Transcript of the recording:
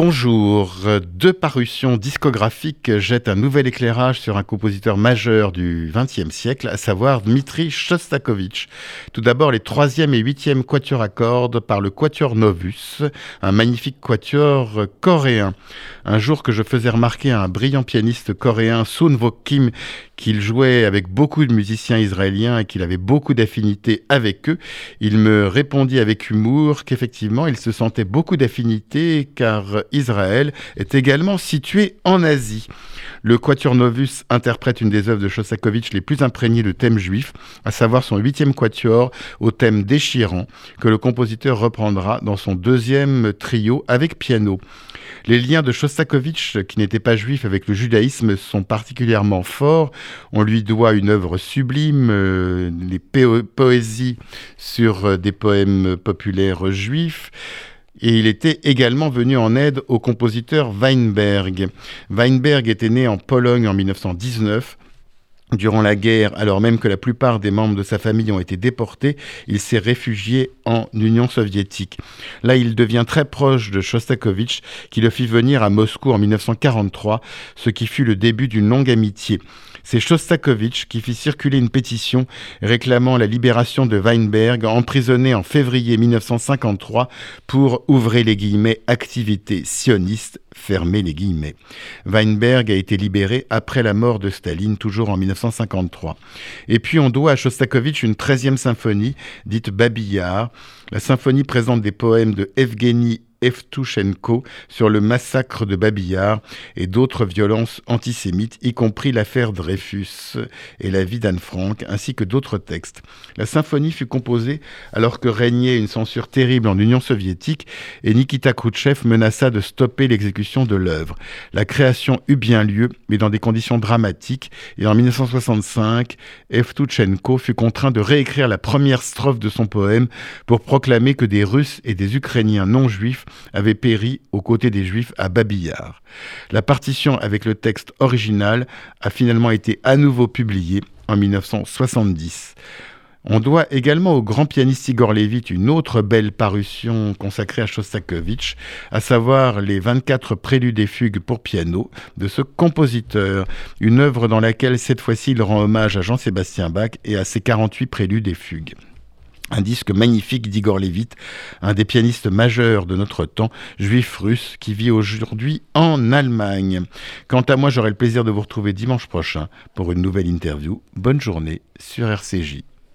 Bonjour. Deux parutions discographiques jettent un nouvel éclairage sur un compositeur majeur du XXe siècle, à savoir Dmitri Shostakovich. Tout d'abord, les troisième et huitième quatuors à cordes par le Quatuor Novus, un magnifique quatuor coréen. Un jour que je faisais remarquer à un brillant pianiste coréen, Sun Wo Kim, qu'il jouait avec beaucoup de musiciens israéliens et qu'il avait beaucoup d'affinités avec eux, il me répondit avec humour qu'effectivement il se sentait beaucoup d'affinités car Israël est également situé en Asie. Le Quatuor Novus interprète une des œuvres de Shostakovich les plus imprégnées de thème juif, à savoir son huitième quatuor au thème déchirant, que le compositeur reprendra dans son deuxième trio avec piano. Les liens de Shostakovich, qui n'était pas juif avec le judaïsme, sont particulièrement forts. On lui doit une œuvre sublime, euh, les poésies sur euh, des poèmes populaires juifs et il était également venu en aide au compositeur Weinberg. Weinberg était né en Pologne en 1919. Durant la guerre, alors même que la plupart des membres de sa famille ont été déportés, il s'est réfugié en Union soviétique. Là, il devient très proche de Shostakovich, qui le fit venir à Moscou en 1943, ce qui fut le début d'une longue amitié. C'est Shostakovich qui fit circuler une pétition réclamant la libération de Weinberg, emprisonné en février 1953 pour, ouvrir les guillemets, activité sioniste, fermer les guillemets. Weinberg a été libéré après la mort de Staline, toujours en 1953. Et puis on doit à Shostakovich une 13e symphonie, dite Babillard. La symphonie présente des poèmes de Evgeny Evtushenko sur le massacre de Babillard et d'autres violences antisémites, y compris l'affaire Dreyfus et la vie d'Anne Frank, ainsi que d'autres textes. La symphonie fut composée alors que régnait une censure terrible en Union soviétique et Nikita Khrouchtchev menaça de stopper l'exécution de l'œuvre. La création eut bien lieu, mais dans des conditions dramatiques, et en 1965, Evtushenko fut contraint de réécrire la première strophe de son poème pour proclamer que des Russes et des Ukrainiens non juifs avait péri aux côtés des Juifs à Babillard. La partition avec le texte original a finalement été à nouveau publiée en 1970. On doit également au grand pianiste Igor Levit une autre belle parution consacrée à Shostakovich, à savoir les 24 préludes et fugues pour piano de ce compositeur, une œuvre dans laquelle cette fois-ci il rend hommage à Jean-Sébastien Bach et à ses 48 préludes et fugues. Un disque magnifique d'Igor Levit, un des pianistes majeurs de notre temps, juif russe, qui vit aujourd'hui en Allemagne. Quant à moi, j'aurai le plaisir de vous retrouver dimanche prochain pour une nouvelle interview. Bonne journée sur RCJ.